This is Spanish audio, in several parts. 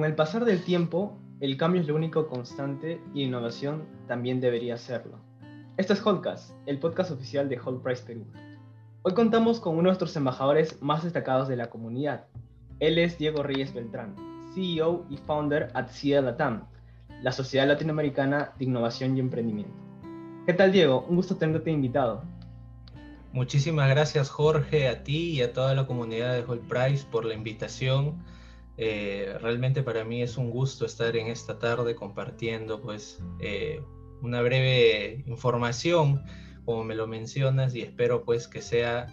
Con el pasar del tiempo, el cambio es lo único constante y innovación también debería serlo. Esto es Holdcast, el podcast oficial de Hold Price Perú. Hoy contamos con uno de nuestros embajadores más destacados de la comunidad. Él es Diego Reyes Beltrán, CEO y founder at CIA Latam, la Sociedad Latinoamericana de Innovación y Emprendimiento. ¿Qué tal, Diego? Un gusto tenerte invitado. Muchísimas gracias, Jorge, a ti y a toda la comunidad de Hold Price por la invitación. Eh, realmente para mí es un gusto estar en esta tarde compartiendo pues eh, una breve información, como me lo mencionas, y espero pues que sea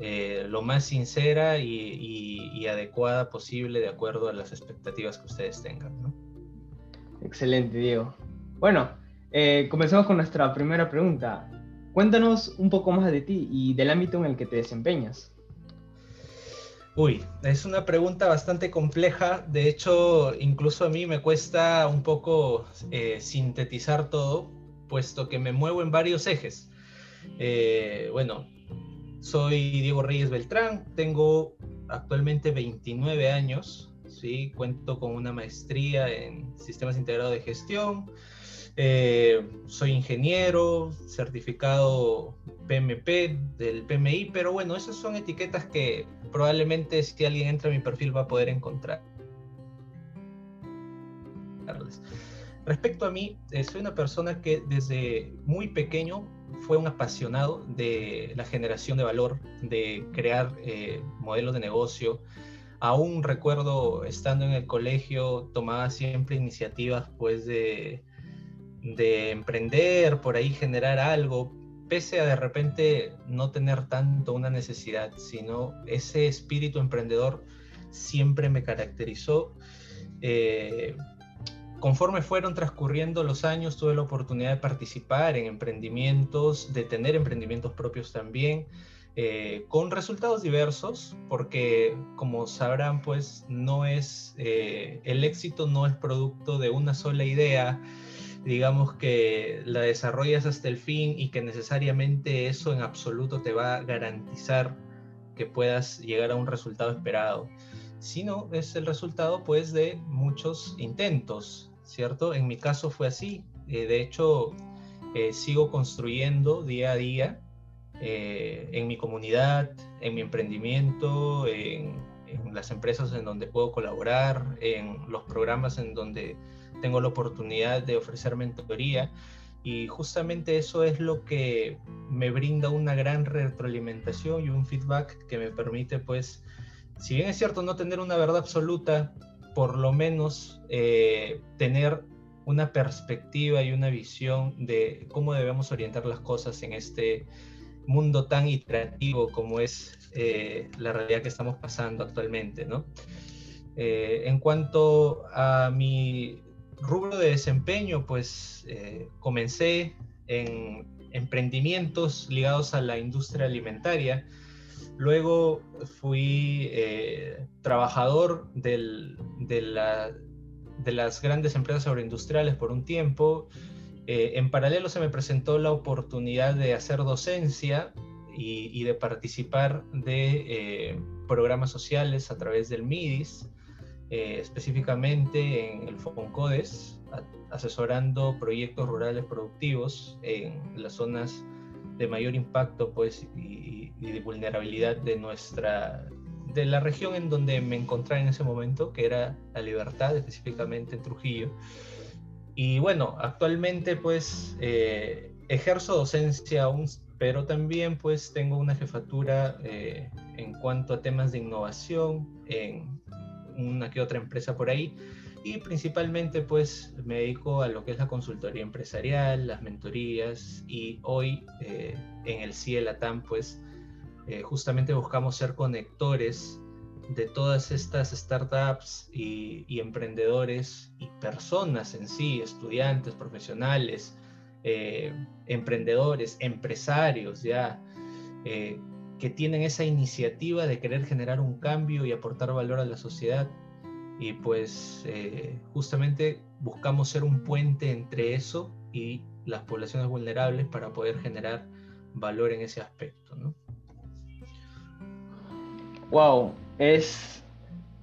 eh, lo más sincera y, adecuada posible de acuerdo a las expectativas que ustedes tengan. Excelente, Diego. Bueno, comenzamos con nuestra primera pregunta. Cuéntanos un poco más de ti y del ámbito en el que te desempeñas. Uy, es una pregunta bastante compleja. De hecho, incluso a mí me cuesta un poco eh, sintetizar todo, puesto que me muevo en varios ejes. Eh, bueno, soy Diego Reyes Beltrán, tengo actualmente 29 años, ¿sí? cuento con una maestría en sistemas integrados de gestión, eh, soy ingeniero, certificado PMP del PMI, pero bueno, esas son etiquetas que probablemente si alguien entra a mi perfil va a poder encontrar. Respecto a mí, eh, soy una persona que desde muy pequeño fue un apasionado de la generación de valor, de crear eh, modelos de negocio. Aún recuerdo estando en el colegio, tomaba siempre iniciativas pues de de emprender, por ahí generar algo, pese a de repente no tener tanto una necesidad, sino ese espíritu emprendedor siempre me caracterizó. Eh, conforme fueron transcurriendo los años, tuve la oportunidad de participar en emprendimientos, de tener emprendimientos propios también, eh, con resultados diversos, porque como sabrán, pues no es, eh, el éxito no es producto de una sola idea, digamos que la desarrollas hasta el fin y que necesariamente eso en absoluto te va a garantizar que puedas llegar a un resultado esperado, sino es el resultado pues de muchos intentos, ¿cierto? En mi caso fue así, eh, de hecho eh, sigo construyendo día a día eh, en mi comunidad, en mi emprendimiento, en las empresas en donde puedo colaborar, en los programas en donde tengo la oportunidad de ofrecer mentoría y justamente eso es lo que me brinda una gran retroalimentación y un feedback que me permite pues, si bien es cierto no tener una verdad absoluta, por lo menos eh, tener una perspectiva y una visión de cómo debemos orientar las cosas en este mundo tan iterativo como es eh, la realidad que estamos pasando actualmente, ¿no? Eh, en cuanto a mi rubro de desempeño, pues eh, comencé en emprendimientos ligados a la industria alimentaria. Luego fui eh, trabajador de, las grandes empresas agroindustriales por un tiempo. Eh, en paralelo se me presentó la oportunidad de hacer docencia y, de participar de programas sociales a través del MIDIS. Eh, específicamente en el FONCODES, asesorando proyectos rurales productivos en las zonas de mayor impacto pues, y, de vulnerabilidad de nuestra de la región en donde me encontraba en ese momento, que era La Libertad, específicamente en Trujillo. Y bueno, actualmente pues eh, ejerzo docencia pero también pues tengo una jefatura eh, en cuanto a temas de innovación en una que otra empresa por ahí. Y principalmente pues me dedico a lo que es la consultoría empresarial, las mentorías y hoy eh, en el CIELATAM pues eh, justamente buscamos ser conectores de todas estas startups y, emprendedores y personas en sí, estudiantes, profesionales, eh, emprendedores, empresarios ya, que tienen esa iniciativa de querer generar un cambio y aportar valor a la sociedad. Y pues eh, justamente buscamos ser un puente entre eso y las poblaciones vulnerables para poder generar valor en ese aspecto. ¿no? Wow, es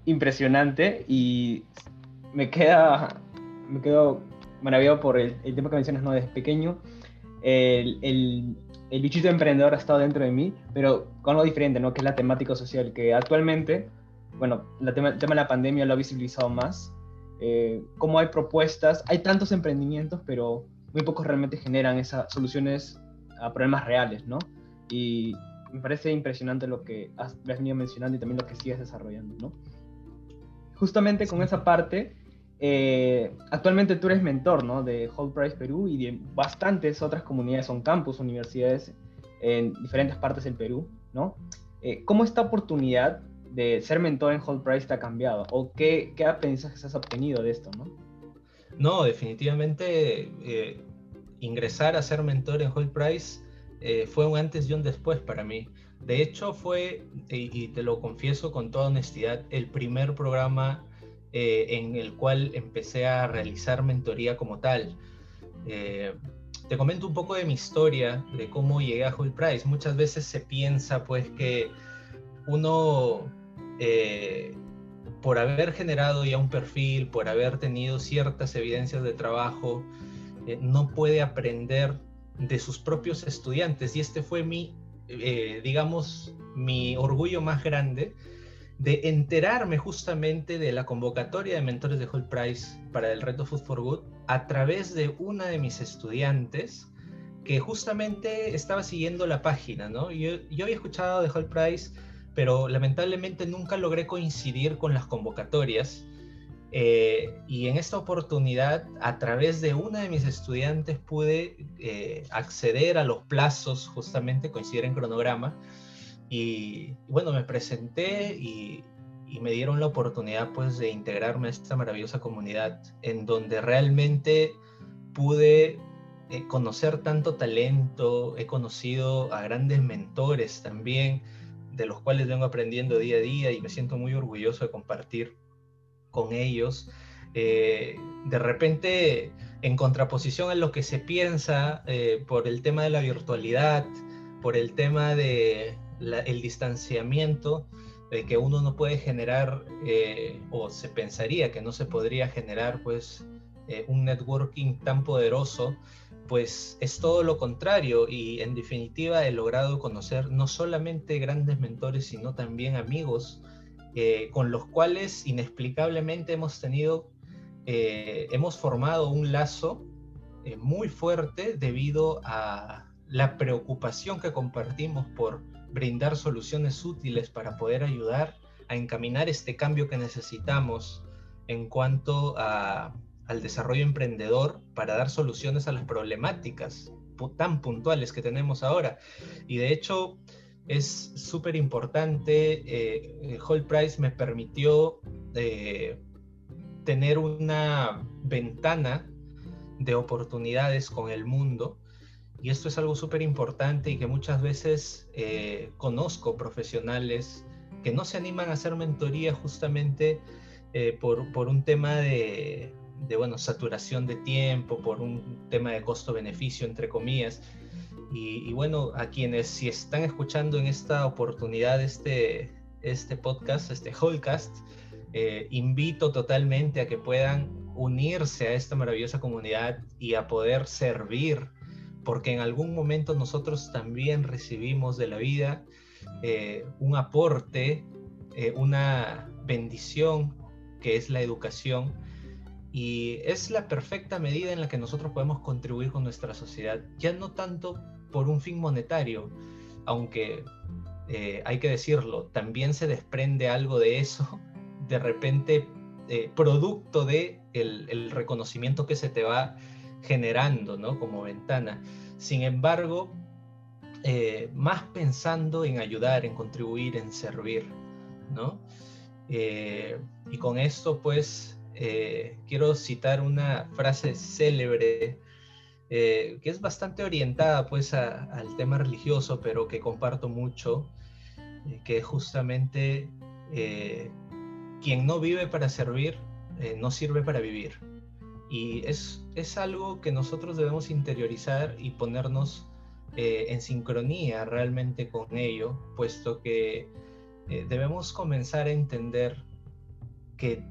impresionante y me queda, me quedo maravillado por el, el tema que mencionas, ¿no? Desde pequeño, el, el, el, bichito emprendedor ha estado dentro de mí, pero con algo diferente, ¿no? Que es la temática social, que actualmente, bueno, la tema, el tema de la pandemia lo ha visibilizado más, eh, cómo hay propuestas, hay tantos emprendimientos, pero muy pocos realmente generan esas soluciones a problemas reales, ¿no? Y me parece impresionante lo que has, venido mencionando y también lo que sigues desarrollando, ¿no? Justamente con esa parte, eh, actualmente tú eres mentor, ¿no? De Whole Price Perú y de bastantes otras comunidades, son campus, universidades en diferentes partes del Perú, ¿no? Eh, ¿Cómo esta oportunidad de ser mentor en Whole Price te ha cambiado? ¿O qué, qué aprendizajes has obtenido de esto, no? No, definitivamente eh, ingresar a ser mentor en Whole Price eh, fue un antes y un después para mí. De hecho, fue, y, te lo confieso con toda honestidad, el primer programa eh, en el cual empecé a realizar mentoría como tal. te comento un poco de mi historia, de cómo llegué a Whole Price. Muchas veces se piensa pues que uno por haber generado ya un perfil, por haber tenido ciertas evidencias de trabajo, eh, no puede aprender de sus propios estudiantes. Y este fue mi, eh, digamos, mi orgullo más grande de enterarme justamente de la convocatoria de mentores de Whole Price para el reto Food for Good a través de una de mis estudiantes que justamente estaba siguiendo la página, ¿no? Yo, yo había escuchado de Whole Price pero lamentablemente nunca logré coincidir con las convocatorias. Eh, y en esta oportunidad, a través de una de mis estudiantes, pude eh, acceder a los plazos, justamente coincidir en cronograma. Y bueno, me presenté y, me dieron la oportunidad pues de integrarme a esta maravillosa comunidad en donde realmente pude eh, conocer tanto talento, he conocido a grandes mentores también, de los cuales vengo aprendiendo día a día y me siento muy orgulloso de compartir con ellos. Eh, de repente, en contraposición a lo que se piensa eh, por el tema de la virtualidad, por el tema de el distanciamiento, de que uno no puede generar, eh, o se pensaría que no se podría generar, pues, un networking tan poderoso pues es todo lo contrario. Y en definitiva he logrado conocer no solamente grandes mentores, sino también amigos eh, con los cuales inexplicablemente hemos tenido, eh, hemos formado un lazo eh, muy fuerte debido a la preocupación que compartimos por brindar soluciones útiles para poder ayudar a encaminar este cambio que necesitamos en cuanto a al desarrollo emprendedor para dar soluciones a las problemáticas tan puntuales que tenemos ahora. Y de hecho es súper importante, eh, Whole Price me permitió eh, tener una ventana de oportunidades con el mundo. Y esto es algo súper importante y que muchas veces eh, conozco profesionales que no se animan a hacer mentoría justamente eh, por, por, un tema de, de bueno, saturación de tiempo, por un tema de costo-beneficio, entre comillas. Y, bueno, a quienes si están escuchando en esta oportunidad este, este podcast, este Wholecast, eh, invito totalmente a que puedan unirse a esta maravillosa comunidad y a poder servir, porque en algún momento nosotros también recibimos de la vida eh, un aporte, eh, una bendición que es la educación y es la perfecta medida en la que nosotros podemos contribuir con nuestra sociedad, ya no tanto por un fin monetario, aunque eh, hay que decirlo, también se desprende algo de eso, de repente, producto de el, reconocimiento que se te va generando, ¿no? Como ventana. Sin embargo, eh, más pensando en ayudar, en contribuir, en servir, ¿no? y con esto, pues, eh, quiero citar una frase célebre eh, que es bastante orientada pues al tema religioso, pero que comparto mucho, eh, que justamente quien no vive para servir, no sirve para vivir. Y es, es algo que nosotros debemos interiorizar y ponernos en sincronía realmente con ello, puesto que debemos comenzar a entender que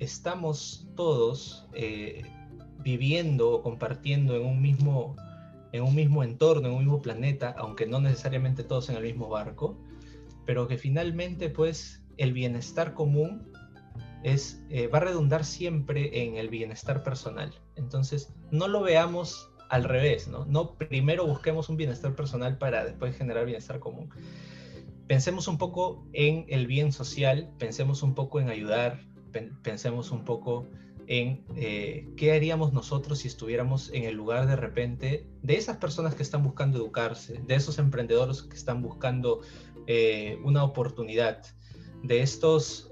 estamos todos eh, viviendo o compartiendo en un mismo en un mismo entorno, en un mismo planeta, aunque no necesariamente todos en el mismo barco, pero que finalmente pues el bienestar común es, eh, va a redundar siempre en el bienestar personal. Entonces, no lo veamos al revés, ¿no? No primero busquemos un bienestar personal para después generar bienestar común. Pensemos un poco en el bien social, pensemos un poco en ayudar, pensemos un poco en eh, qué haríamos nosotros si estuviéramos en el lugar de repente de esas personas que están buscando educarse, de esos emprendedores que están buscando eh, una oportunidad, de estos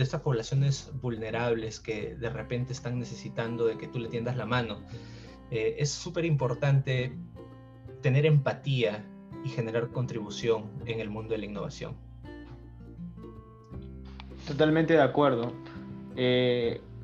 de estas poblaciones vulnerables que de repente están necesitando de que tú le tiendas la mano. es súper importante tener empatía y generar contribución en el mundo de la innovación. Totalmente de acuerdo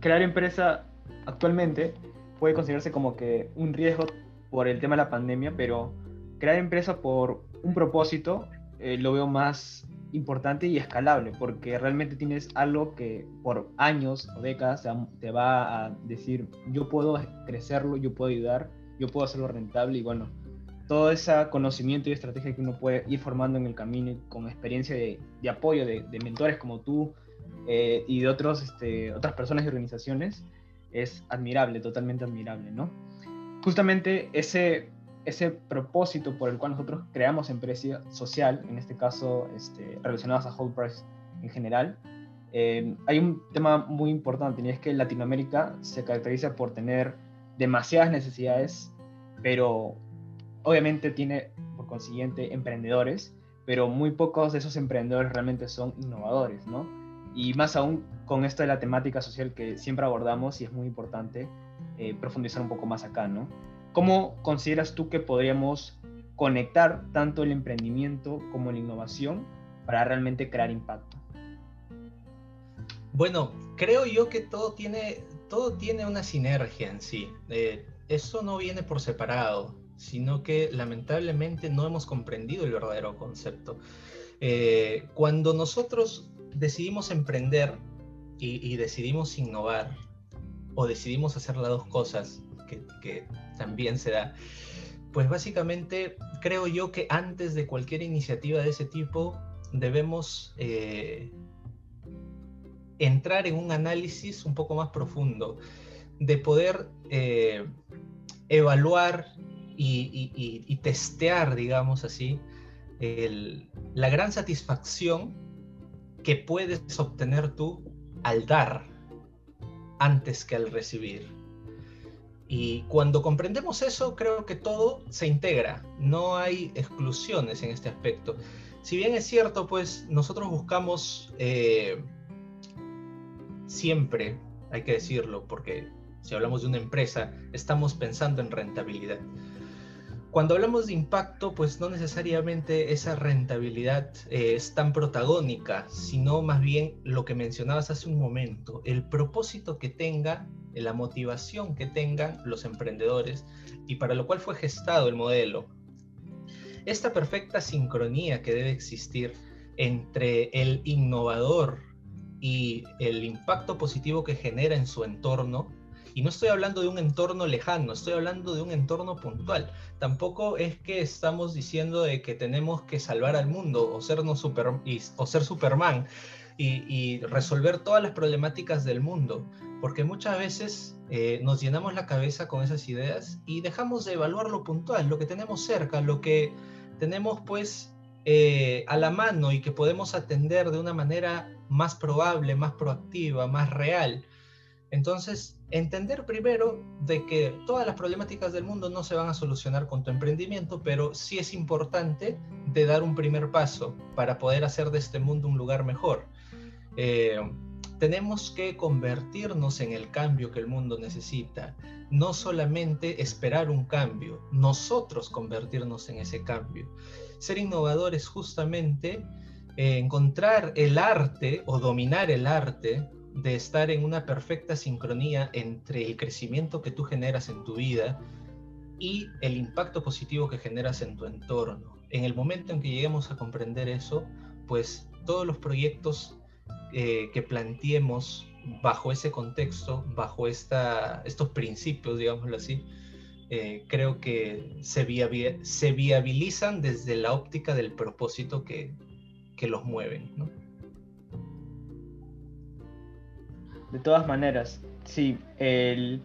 crear empresa actualmente puede considerarse como que un riesgo por el tema de la pandemia, pero crear empresa por un propósito eh, lo veo más importante y escalable, porque realmente tienes algo que por años o décadas te va a decir, yo puedo crecerlo, yo puedo ayudar, yo puedo hacerlo rentable y bueno, todo ese conocimiento y estrategia que uno puede ir formando en el camino con experiencia de, apoyo de, mentores como tú, eh, y de otros, este, otras personas y organizaciones es admirable, totalmente admirable, ¿no? Justamente ese, ese propósito por el cual nosotros creamos empresa social, en este caso este, relacionadas a Whole Price en general, eh, hay un tema muy importante y es que Latinoamérica se caracteriza por tener demasiadas necesidades, pero obviamente tiene por consiguiente emprendedores, pero muy pocos de esos emprendedores realmente son innovadores, ¿no? Y más aún con esto de la temática social que siempre abordamos y es muy importante eh, profundizar un poco más acá, ¿no? ¿Cómo consideras tú que podríamos conectar tanto el emprendimiento como la innovación para realmente crear impacto? Bueno, creo yo que todo tiene, todo tiene una sinergia en sí. Eh, eso no viene por separado, sino que lamentablemente no hemos comprendido el verdadero concepto. Eh, cuando nosotros decidimos emprender y, decidimos innovar o decidimos hacer las dos cosas, que, también se da, pues básicamente creo yo que antes de cualquier iniciativa de ese tipo debemos eh, entrar en un análisis un poco más profundo, de poder eh, evaluar y, testear, digamos así, la gran satisfacción que puedes obtener tú al dar antes que al recibir. Y cuando comprendemos eso, creo que todo se integra, no hay exclusiones en este aspecto. Si bien es cierto, pues nosotros buscamos eh, siempre, hay que decirlo, porque si hablamos de una empresa, estamos pensando en rentabilidad. Cuando hablamos de impacto, pues no necesariamente esa rentabilidad eh, es tan protagónica, sino más bien lo que mencionabas hace un momento, el propósito que tenga, la motivación que tengan los emprendedores y para lo cual fue gestado el modelo. Esta perfecta sincronía que debe existir entre el innovador y el impacto positivo que genera en su entorno y no estoy hablando de un entorno lejano, estoy hablando de un entorno puntual. Tampoco es que estamos diciendo de que tenemos que salvar al mundo o, sernos super, o ser Superman y, resolver todas las problemáticas del mundo, porque muchas veces eh, nos llenamos la cabeza con esas ideas y dejamos de evaluar lo puntual, lo que tenemos cerca, lo que tenemos pues eh, a la mano y que podemos atender de una manera más probable, más proactiva, más real. Entonces, entender primero de que todas las problemáticas del mundo no se van a solucionar con tu emprendimiento, pero sí es importante de dar un primer paso para poder hacer de este mundo un lugar mejor. Eh, tenemos que convertirnos en el cambio que el mundo necesita, no solamente esperar un cambio, nosotros convertirnos en ese cambio. Ser innovadores justamente eh, encontrar el arte o dominar el arte de estar en una perfecta sincronía entre el crecimiento que tú generas en tu vida y el impacto positivo que generas en tu entorno. En el momento en que lleguemos a comprender eso, pues todos los proyectos eh, que planteemos bajo ese contexto, bajo esta, estos principios, digámoslo así, eh, creo que se, viabilizan desde la óptica del propósito que, que los mueven. ¿no? De todas maneras, sí, el,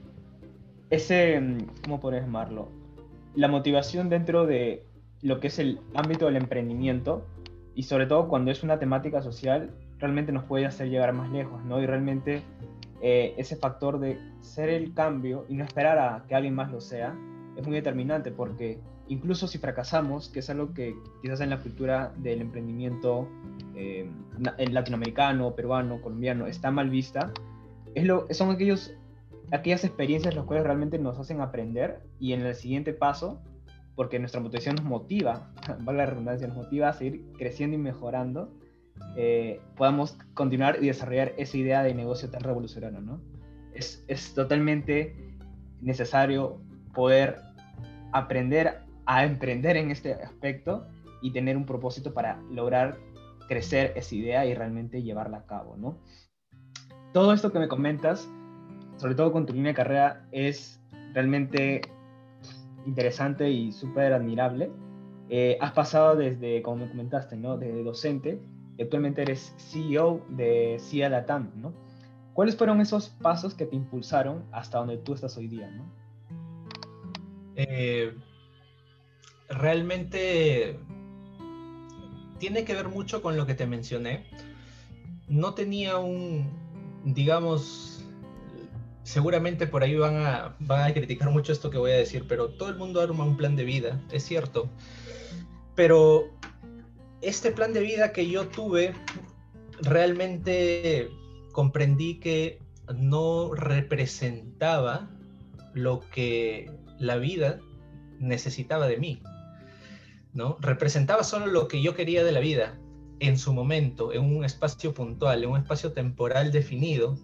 ese, ¿cómo podrías llamarlo? La motivación dentro de lo que es el ámbito del emprendimiento y sobre todo cuando es una temática social, realmente nos puede hacer llegar más lejos, ¿no? Y realmente eh, ese factor de ser el cambio y no esperar a que alguien más lo sea es muy determinante porque incluso si fracasamos, que es algo que quizás en la cultura del emprendimiento eh, latinoamericano, peruano, colombiano está mal vista, es lo, son aquellos, aquellas experiencias las cuales realmente nos hacen aprender y en el siguiente paso, porque nuestra motivación nos motiva, valga la redundancia, nos motiva a seguir creciendo y mejorando, eh, podamos continuar y desarrollar esa idea de negocio tan revolucionario, ¿no? Es, es totalmente necesario poder aprender a emprender en este aspecto y tener un propósito para lograr crecer esa idea y realmente llevarla a cabo, ¿no? Todo esto que me comentas, sobre todo con tu línea de carrera, es realmente interesante y súper admirable. Eh, has pasado desde, como me comentaste, ¿no? Desde docente, y actualmente eres CEO de CIA Latam, ¿no? ¿Cuáles fueron esos pasos que te impulsaron hasta donde tú estás hoy día. Eh, realmente tiene que ver mucho con lo que te mencioné. No tenía un, digamos, seguramente por ahí van a, van a criticar mucho esto que voy a decir, pero todo el mundo arma un plan de vida, es cierto. Pero este plan de vida que yo tuve, realmente comprendí que no representaba lo que la vida necesitaba de mí. ¿no? Representaba solo lo que yo quería de la vida en su momento, en un espacio puntual, en un espacio temporal definido.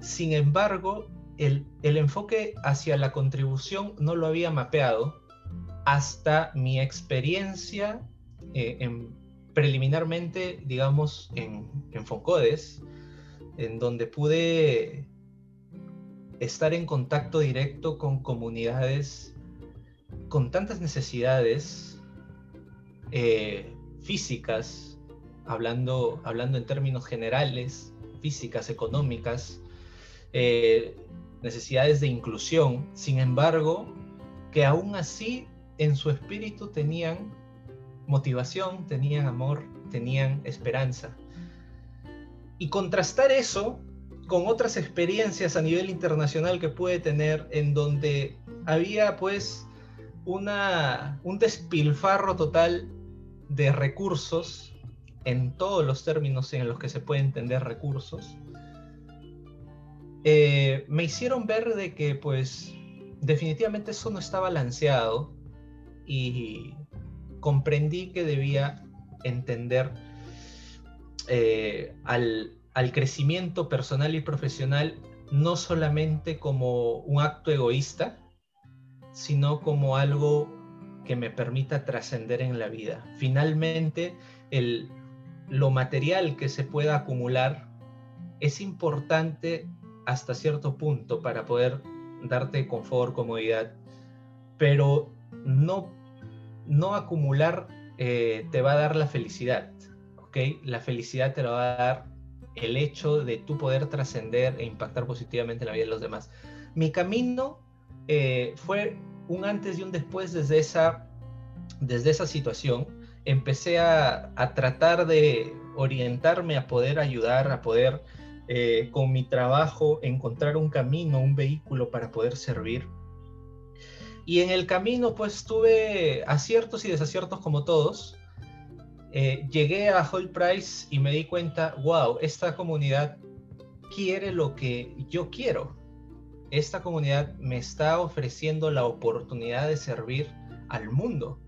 Sin embargo, el, enfoque hacia la contribución no lo había mapeado hasta mi experiencia eh, en, preliminarmente, digamos, en, Foncodes, en donde pude estar en contacto directo con comunidades con tantas necesidades eh, físicas, hablando, hablando en términos generales, físicas, económicas, eh, necesidades de inclusión, sin embargo, que aún así en su espíritu tenían motivación, tenían amor, tenían esperanza. Y contrastar eso con otras experiencias a nivel internacional que puede tener en donde había pues una, un despilfarro total de recursos en todos los términos en los que se puede entender recursos, eh, me hicieron ver de que pues definitivamente eso no está balanceado y comprendí que debía entender eh, al, al crecimiento personal y profesional no solamente como un acto egoísta, sino como algo que me permita trascender en la vida. Finalmente, el, lo material que se pueda acumular es importante hasta cierto punto para poder darte confort, comodidad, pero no, no acumular eh, te va a dar la felicidad, ¿ok? La felicidad te la va a dar el hecho de tú poder trascender e impactar positivamente en la vida de los demás. Mi camino eh, fue un antes y un después desde esa, desde esa situación. Empecé a, tratar de orientarme, a poder ayudar, a poder eh, con mi trabajo encontrar un camino, un vehículo para poder servir. Y en el camino pues tuve aciertos y desaciertos como todos. Eh, llegué a Whole Price y me di cuenta, wow, esta comunidad quiere lo que yo quiero esta comunidad me está ofreciendo la oportunidad de servir al mundo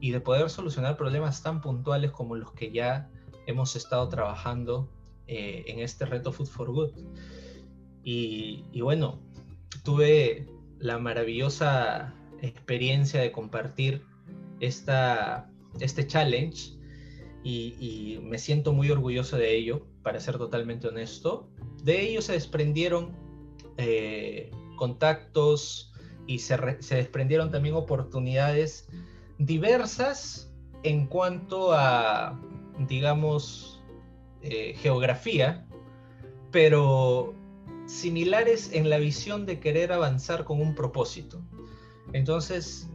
y de poder solucionar problemas tan puntuales como los que ya hemos estado trabajando eh, en este reto Food for Good. Y, bueno, tuve la maravillosa experiencia de compartir este challenge y, y, me siento muy orgulloso de ello, para ser totalmente honesto. de ello se desprendieron eh, contactos y se, desprendieron también oportunidades diversas en cuanto a, digamos, eh, geografía, pero similares en la visión de querer avanzar con un propósito. Entonces,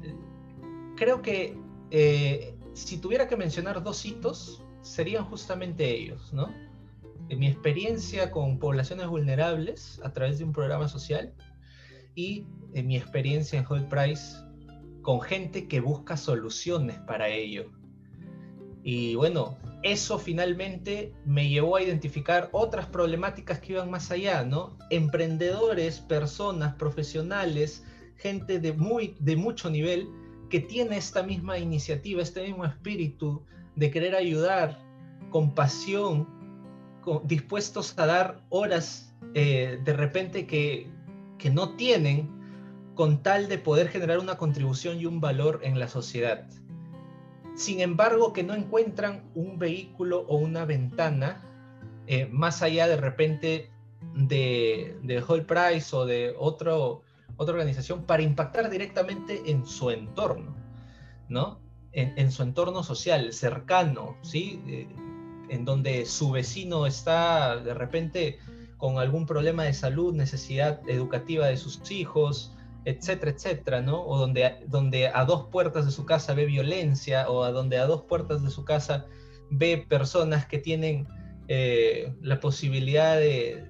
creo que eh, si tuviera que mencionar dos hitos, serían justamente ellos, ¿no? En mi experiencia con poblaciones vulnerables a través de un programa social y en mi experiencia en Hold Price con gente que busca soluciones para ello. Y bueno, eso finalmente me llevó a identificar otras problemáticas que iban más allá, ¿no? Emprendedores, personas, profesionales, gente de, muy, de mucho nivel que tiene esta misma iniciativa, este mismo espíritu de querer ayudar con pasión, dispuestos a dar horas eh, de repente que, que no tienen con tal de poder generar una contribución y un valor en la sociedad. Sin embargo, que no encuentran un vehículo o una ventana eh, más allá de repente de, de Whole Price o de otro, otra organización para impactar directamente en su entorno, ¿no? En, su entorno social, cercano, ¿sí? Eh, en donde su vecino está de repente con algún problema de salud, necesidad educativa de sus hijos, etcétera, etcétera, ¿no? O donde, donde a dos puertas de su casa ve violencia, o a donde a dos puertas de su casa ve personas que tienen eh, la posibilidad de,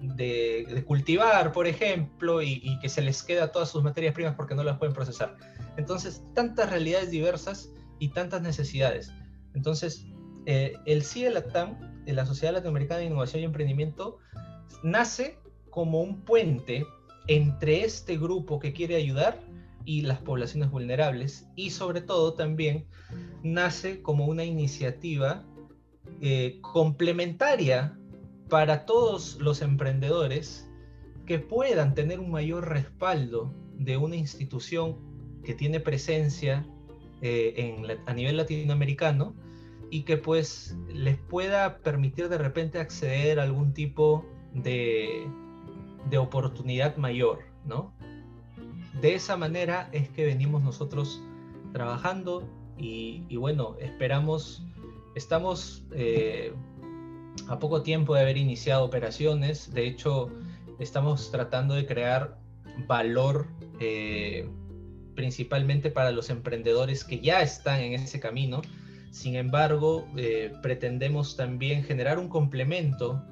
de, cultivar, por ejemplo, y, que se les queda todas sus materias primas porque no las pueden procesar. Entonces, tantas realidades diversas y tantas necesidades. Entonces, eh, el CIE LATAM, de la Sociedad Latinoamericana de Innovación y Emprendimiento, nace como un puente entre este grupo que quiere ayudar y las poblaciones vulnerables y sobre todo también nace como una iniciativa eh, complementaria para todos los emprendedores que puedan tener un mayor respaldo de una institución que tiene presencia eh, a nivel latinoamericano y que pues les pueda permitir de repente acceder a algún tipo de, de oportunidad mayor, ¿no? De esa manera es que venimos nosotros trabajando y, bueno, esperamos, estamos eh, a poco tiempo de haber iniciado operaciones. De hecho, estamos tratando de crear valor eh, principalmente para los emprendedores que ya están en ese camino. Sin embargo, eh, pretendemos también generar un complemento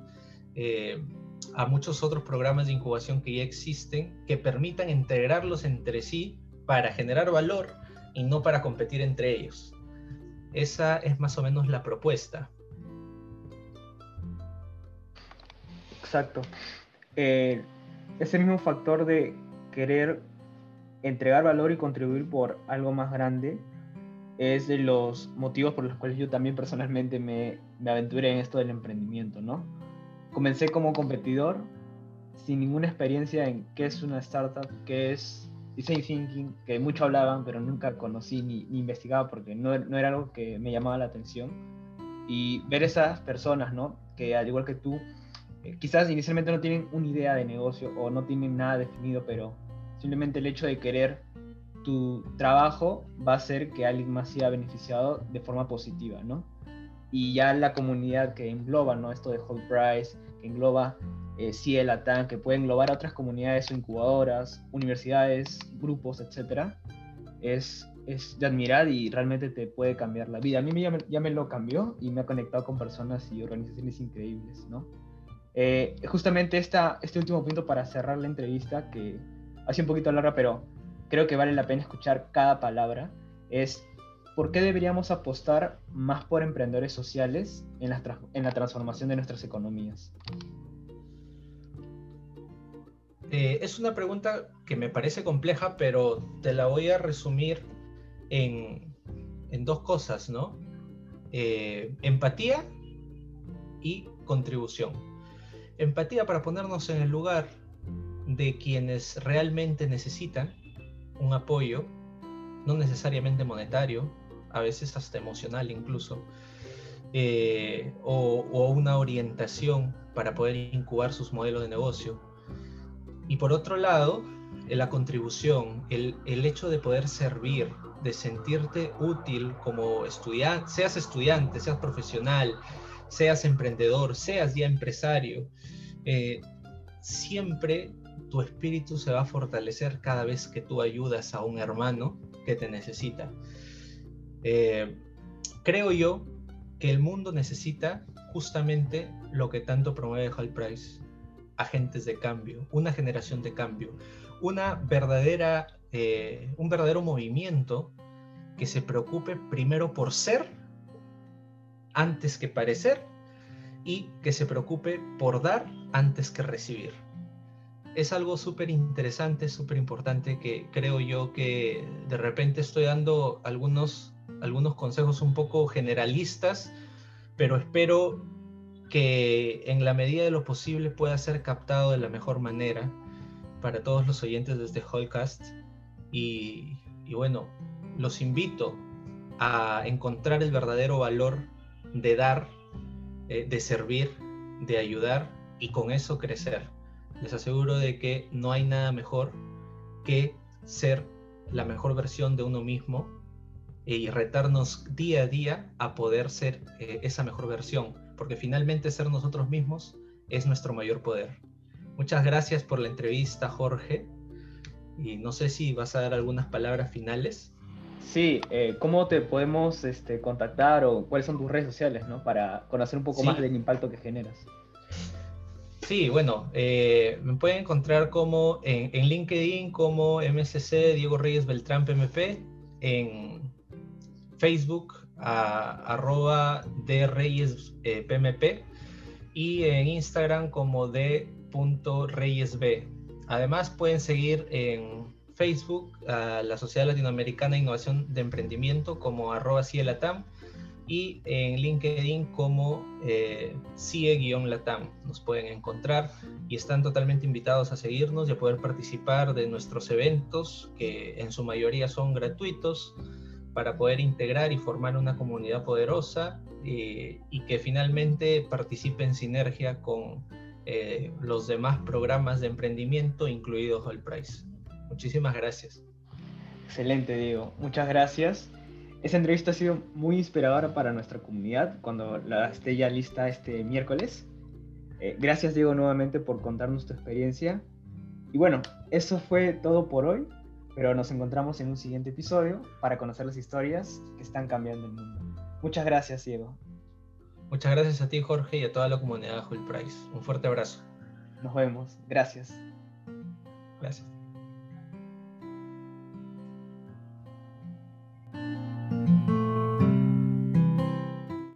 eh, a muchos otros programas de incubación que ya existen que permitan integrarlos entre sí para generar valor y no para competir entre ellos. Esa es más o menos la propuesta. Exacto. Eh, ese mismo factor de querer entregar valor y contribuir por algo más grande es de los motivos por los cuales yo también personalmente me, me aventuré en esto del emprendimiento, ¿no? Comencé como competidor sin ninguna experiencia en qué es una startup, qué es design thinking, que mucho hablaban, pero nunca conocí ni, ni investigaba porque no, no, era algo que me llamaba la atención. Y ver esas personas, ¿no? Que al igual que tú, eh, quizás inicialmente no tienen una idea de negocio o no tienen nada definido, pero simplemente el hecho de querer tu trabajo va a hacer que alguien más sea beneficiado de forma positiva, ¿no? Y ya la comunidad que engloba, ¿no? Esto de Whole Price, que engloba eh, CIELATAN, que puede englobar a otras comunidades incubadoras, universidades, grupos, etcétera, es, es de admirar y realmente te puede cambiar la vida. A mí ya me, ya me lo cambió y me ha conectado con personas y organizaciones increíbles, ¿no? Eh, justamente este último punto para cerrar la entrevista, que hace un poquito larga, pero creo que vale la pena escuchar cada palabra, es ¿por qué deberíamos apostar más por emprendedores sociales en la, transformación de nuestras economías? Eh, es una pregunta que me parece compleja, pero te la voy a resumir en, en dos cosas, ¿no? Eh, empatía y contribución. Empatía para ponernos en el lugar de quienes realmente necesitan un apoyo, no necesariamente monetario, a veces hasta emocional incluso, eh, o, una orientación para poder incubar sus modelos de negocio. Y por otro lado, la contribución, el, el hecho de poder servir, de sentirte útil como estudiante, seas estudiante, seas profesional, seas emprendedor, seas ya empresario, eh, siempre tu espíritu se va a fortalecer cada vez que tú ayudas a un hermano que te necesita. Eh, creo yo que el mundo necesita justamente lo que tanto promueve Hall Price, agentes de cambio, una generación de cambio, una verdadera, eh, un verdadero movimiento que se preocupe primero por ser antes que parecer y que se preocupe por dar antes que recibir. Es algo súper interesante, súper importante que creo yo que de repente estoy dando algunos, algunos consejos un poco generalistas, pero espero que en la medida de lo posible pueda ser captado de la mejor manera para todos los oyentes de este Hallcast. Y, y bueno, los invito a encontrar el verdadero valor de dar, eh, de servir, de ayudar y con eso crecer. Les aseguro de que no hay nada mejor que ser la mejor versión de uno mismo y retarnos día a día a poder ser eh, esa mejor versión, porque finalmente ser nosotros mismos es nuestro mayor poder. Muchas gracias por la entrevista, Jorge, y no sé si vas a dar algunas palabras finales. Sí, eh, ¿cómo te podemos este, contactar o cuáles son tus redes sociales ¿no? para conocer un poco más del impacto que generas? Sí, bueno, eh, me pueden encontrar como en, LinkedIn como MSC Diego Reyes Beltrán PMP, en Facebook arroba de Reyes eh, PMP y en Instagram como de punto Reyes B. Además pueden seguir en Facebook a la Sociedad Latinoamericana de Innovación de Emprendimiento como arroba CIELATAM y en LinkedIn como eh, CIE-LATAM. Nos pueden encontrar y están totalmente invitados a seguirnos y a poder participar de nuestros eventos que en su mayoría son gratuitos para poder integrar y formar una comunidad poderosa eh, y que finalmente participe en sinergia con eh, los demás programas de emprendimiento, incluido Hall Price. Muchísimas gracias. Excelente, Diego. Muchas gracias. Esa entrevista ha sido muy inspiradora para nuestra comunidad cuando la esté ya lista este miércoles. Eh, gracias, Diego, nuevamente por contarnos tu experiencia. Y bueno, eso fue todo por hoy, pero nos encontramos en un siguiente episodio para conocer las historias que están cambiando el mundo. Muchas gracias, Diego. Muchas gracias a ti, Jorge, y a toda la comunidad de Hull Price. Un fuerte abrazo. Nos vemos. Gracias. Gracias.